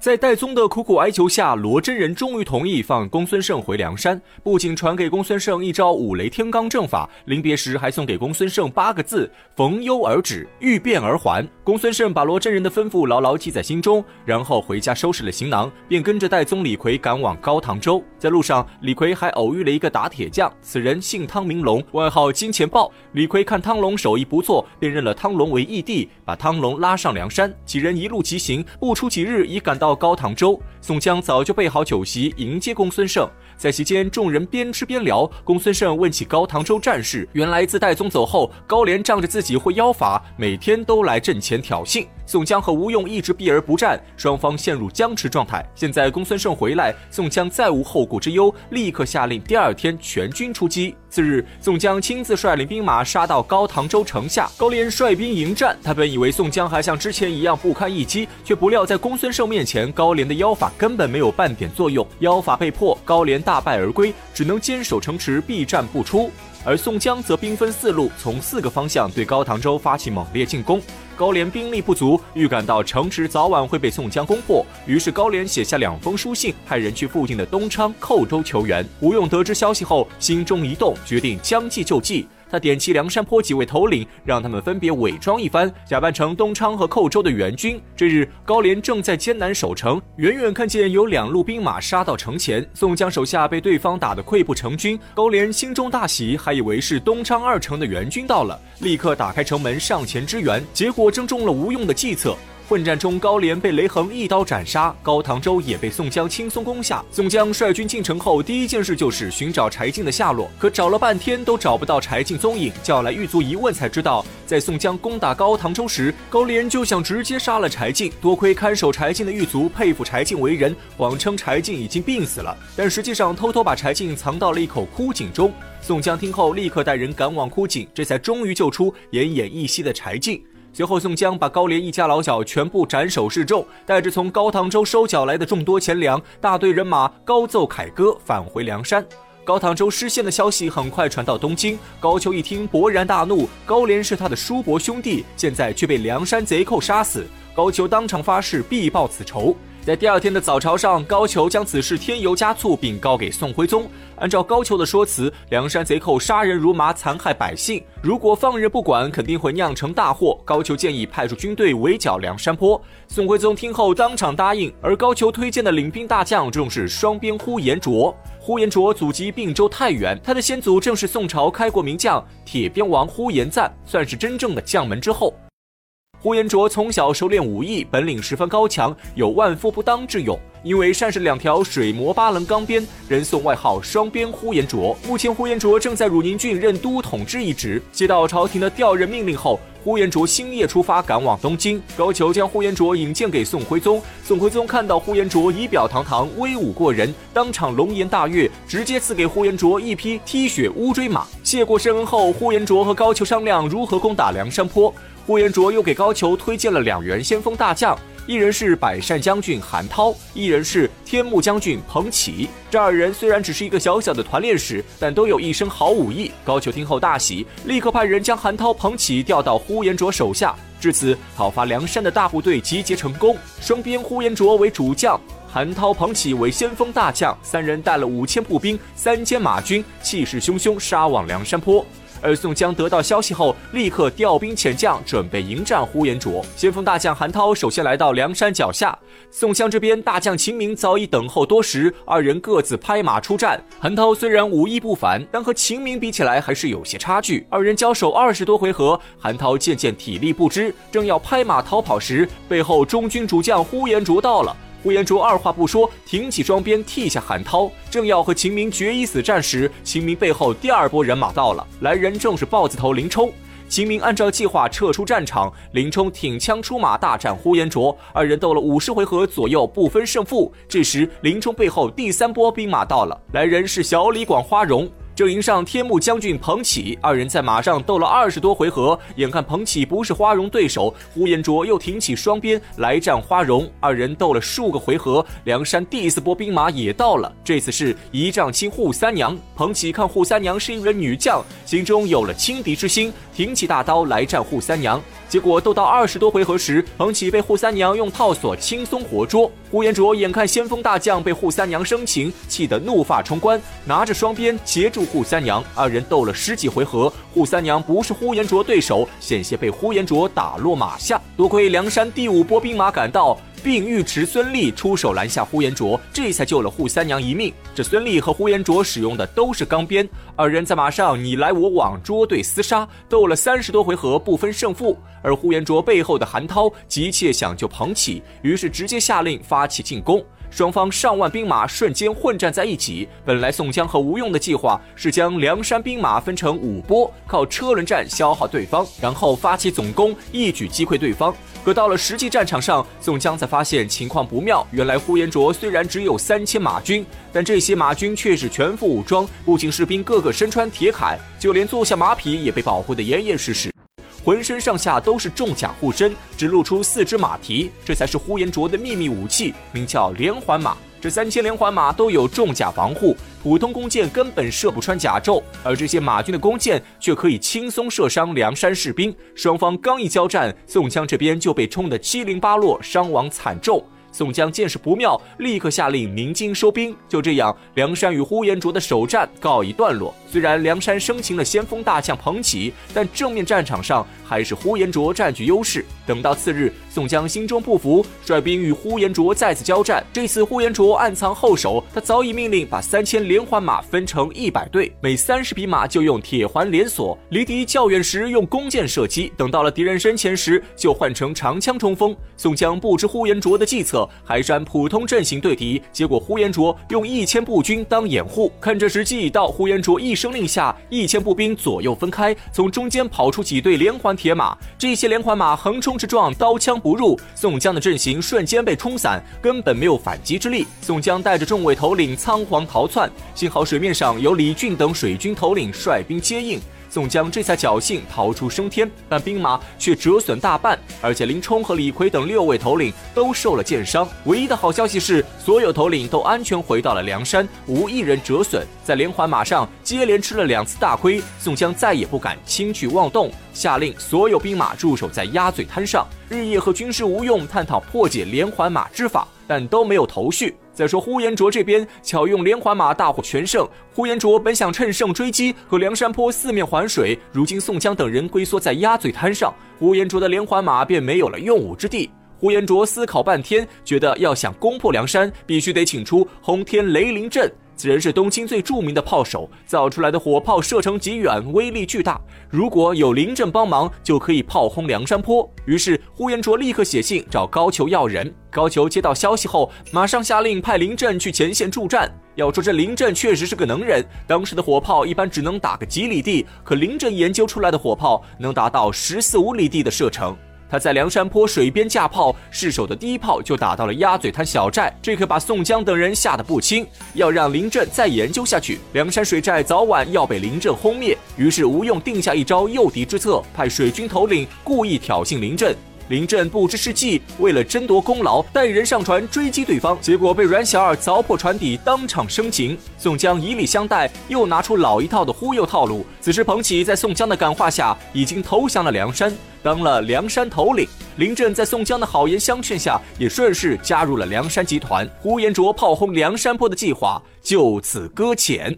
在戴宗的苦苦哀求下，罗真人终于同意放公孙胜回梁山，不仅传给公孙胜一招五雷天罡阵法，临别时还送给公孙胜八个字：逢忧而止，遇变而还。公孙胜把罗真人的吩咐牢牢记在心中，然后回家收拾了行囊，便跟着戴宗、李逵赶往高唐州。在路上，李逵还偶遇了一个打铁匠，此人姓汤名龙，外号金钱豹。李逵看汤龙手艺不错，便认了汤龙为义弟，把汤龙拉上梁山。几人一路疾行，不出几日，已赶到。高唐州，宋江早就备好酒席迎接公孙胜。在席间，众人边吃边聊。公孙胜问起高唐州战事，原来自戴宗走后，高廉仗着自己会妖法，每天都来阵前挑衅。宋江和吴用一直避而不战，双方陷入僵持状态。现在公孙胜回来，宋江再无后顾之忧，立刻下令第二天全军出击。次日，宋江亲自率领兵马杀到高唐州城下，高廉率兵迎战。他本以为宋江还像之前一样不堪一击，却不料在公孙胜面前，高廉的妖法根本没有半点作用，妖法被破，高廉大败而归，只能坚守城池，避战不出。而宋江则兵分四路，从四个方向对高唐州发起猛烈进攻。高廉兵力不足，预感到城池早晚会被宋江攻破，于是高廉写下两封书信，派人去附近的东昌、寇州求援。吴用得知消息后，心中一动，决定将计就计。他点齐梁山坡几位头领，让他们分别伪装一番，假扮成东昌和寇州的援军。这日，高廉正在艰难守城，远远看见有两路兵马杀到城前，宋江手下被对方打得溃不成军。高廉心中大喜，还以为是东昌二城的援军到了，立刻打开城门上前支援，结果正中了吴用的计策。混战中，高廉被雷横一刀斩杀，高唐州也被宋江轻松攻下。宋江率军进城后，第一件事就是寻找柴进的下落，可找了半天都找不到柴进踪影，叫来狱卒一问，才知道在宋江攻打高唐州时，高廉就想直接杀了柴进。多亏看守柴进的狱卒佩服柴进为人，谎称柴进已经病死了，但实际上偷偷把柴进藏到了一口枯井中。宋江听后，立刻带人赶往枯井，这才终于救出奄奄一息的柴进。随后，宋江把高廉一家老小全部斩首示众，带着从高唐州收缴来的众多钱粮，大队人马高奏凯歌，返回梁山。高唐州失陷的消息很快传到东京，高俅一听，勃然大怒。高廉是他的叔伯兄弟，现在却被梁山贼寇杀死，高俅当场发誓必报此仇。在第二天的早朝上，高俅将此事添油加醋，并告给宋徽宗。按照高俅的说辞，梁山贼寇杀人如麻，残害百姓，如果放任不管，肯定会酿成大祸。高俅建议派出军队围剿梁山坡。宋徽宗听后当场答应。而高俅推荐的领兵大将正是双边呼延灼。呼延灼祖籍并州太原，他的先祖正是宋朝开国名将铁鞭王呼延赞，算是真正的将门之后。呼延灼从小熟练武艺，本领十分高强，有万夫不当之勇。因为善使两条水磨八棱钢鞭，人送外号“双鞭呼延灼”。目前，呼延灼正在汝宁郡任都统之一职。接到朝廷的调任命令后，呼延灼星夜出发，赶往东京。高俅将呼延灼引荐给宋徽宗。宋徽宗看到呼延灼仪表堂堂，威武过人，当场龙颜大悦，直接赐给呼延灼一匹踢雪乌骓马。谢过深恩后，呼延灼和高俅商量如何攻打梁山坡。呼延灼又给高俅推荐了两员先锋大将，一人是百善将军韩涛，一人是天目将军彭玘。这二人虽然只是一个小小的团练使，但都有一身好武艺。高俅听后大喜，立刻派人将韩涛、彭玘调到呼延灼手下。至此，讨伐梁山的大部队集结成功。双边呼延灼为主将，韩涛、彭起为先锋大将，三人带了五千步兵、三千马军，气势汹汹杀往梁山坡。而宋江得到消息后，立刻调兵遣将，准备迎战呼延灼。先锋大将韩涛首先来到梁山脚下，宋江这边大将秦明早已等候多时，二人各自拍马出战。韩涛虽然武艺不凡，但和秦明比起来还是有些差距。二人交手二十多回合，韩涛渐渐体力不支，正要拍马逃跑时，背后中军主将呼延灼到了。呼延灼二话不说，挺起双鞭替下韩涛，正要和秦明决一死战时，秦明背后第二波人马到了，来人正是豹子头林冲。秦明按照计划撤出战场，林冲挺枪出马大战呼延灼，二人斗了五十回合左右不分胜负。这时林冲背后第三波兵马到了，来人是小李广花荣。阵营上，天目将军彭起二人在马上斗了二十多回合，眼看彭起不是花荣对手，呼延灼又挺起双鞭来战花荣。二人斗了数个回合，梁山第四波兵马也到了。这次是一丈青扈三娘。彭起看扈三娘是一员女将，心中有了轻敌之心，挺起大刀来战扈三娘。结果斗到二十多回合时，彭起被扈三娘用套索轻松活捉。呼延灼眼看先锋大将被扈三娘生擒，气得怒发冲冠，拿着双鞭截住扈三娘。二人斗了十几回合，扈三娘不是呼延灼对手，险些被呼延灼打落马下。多亏梁山第五波兵马赶到。并尉迟孙立出手拦下呼延灼，这才救了扈三娘一命。这孙立和呼延灼使用的都是钢鞭，二人在马上你来我往，捉对厮杀，斗了三十多回合不分胜负。而呼延灼背后的韩涛急切想救彭起，于是直接下令发起进攻。双方上万兵马瞬间混战在一起。本来宋江和吴用的计划是将梁山兵马分成五波，靠车轮战消耗对方，然后发起总攻，一举击溃对方。可到了实际战场上，宋江才发现情况不妙。原来呼延灼虽然只有三千马军，但这些马军却是全副武装，不仅士兵个个身穿铁铠，就连坐下马匹也被保护得严严实实。浑身上下都是重甲护身，只露出四只马蹄，这才是呼延灼的秘密武器，名叫连环马。这三千连环马都有重甲防护，普通弓箭根本射不穿甲胄，而这些马军的弓箭却可以轻松射伤梁山士兵。双方刚一交战，宋江这边就被冲得七零八落，伤亡惨重。宋江见势不妙，立刻下令鸣金收兵。就这样，梁山与呼延灼的首战告一段落。虽然梁山生擒了先锋大将彭起，但正面战场上还是呼延灼占据优势。等到次日，宋江心中不服，率兵与呼延灼再次交战。这次呼延灼暗藏后手，他早已命令把三千连环马分成一百队，每三十匹马就用铁环连锁，离敌较远时用弓箭射击，等到了敌人身前时就换成长枪冲锋。宋江不知呼延灼的计策，还是按普通阵型对敌，结果呼延灼用一千步军当掩护，看这时机已到，呼延灼一声令下，一千步兵左右分开，从中间跑出几队连环铁马，这些连环马横冲。直撞，刀枪不入，宋江的阵型瞬间被冲散，根本没有反击之力。宋江带着众位头领仓皇逃窜，幸好水面上有李俊等水军头领率兵接应。宋江这才侥幸逃出升天，但兵马却折损大半，而且林冲和李逵等六位头领都受了箭伤。唯一的好消息是，所有头领都安全回到了梁山，无一人折损。在连环马上接连吃了两次大亏，宋江再也不敢轻举妄动，下令所有兵马驻守在鸭嘴滩上，日夜和军师吴用探讨破解连环马之法，但都没有头绪。再说呼延灼这边巧用连环马大获全胜，呼延灼本想趁胜追击和梁山坡四面环水，如今宋江等人龟缩在鸭嘴滩上，呼延灼的连环马便没有了用武之地。呼延灼思考半天，觉得要想攻破梁山，必须得请出轰天雷凌阵。此人是东京最著名的炮手，造出来的火炮射程极远，威力巨大。如果有临阵帮忙，就可以炮轰梁山坡。于是呼延灼立刻写信找高俅要人。高俅接到消息后，马上下令派林震去前线助战。要说这林震确实是个能人，当时的火炮一般只能打个几里地，可林震研究出来的火炮能达到十四五里地的射程。他在梁山坡水边架炮，失手的第一炮就打到了鸭嘴滩小寨，这可把宋江等人吓得不轻。要让林震再研究下去，梁山水寨早晚要被林震轰灭。于是吴用定下一招诱敌之策，派水军头领故意挑衅林震。林震不知是计，为了争夺功劳，带人上船追击对方，结果被阮小二凿破船底，当场生擒。宋江以礼相待，又拿出老一套的忽悠套路。此时彭起在宋江的感化下，已经投降了梁山，当了梁山头领。林震在宋江的好言相劝下，也顺势加入了梁山集团。呼延灼炮轰梁山坡的计划就此搁浅。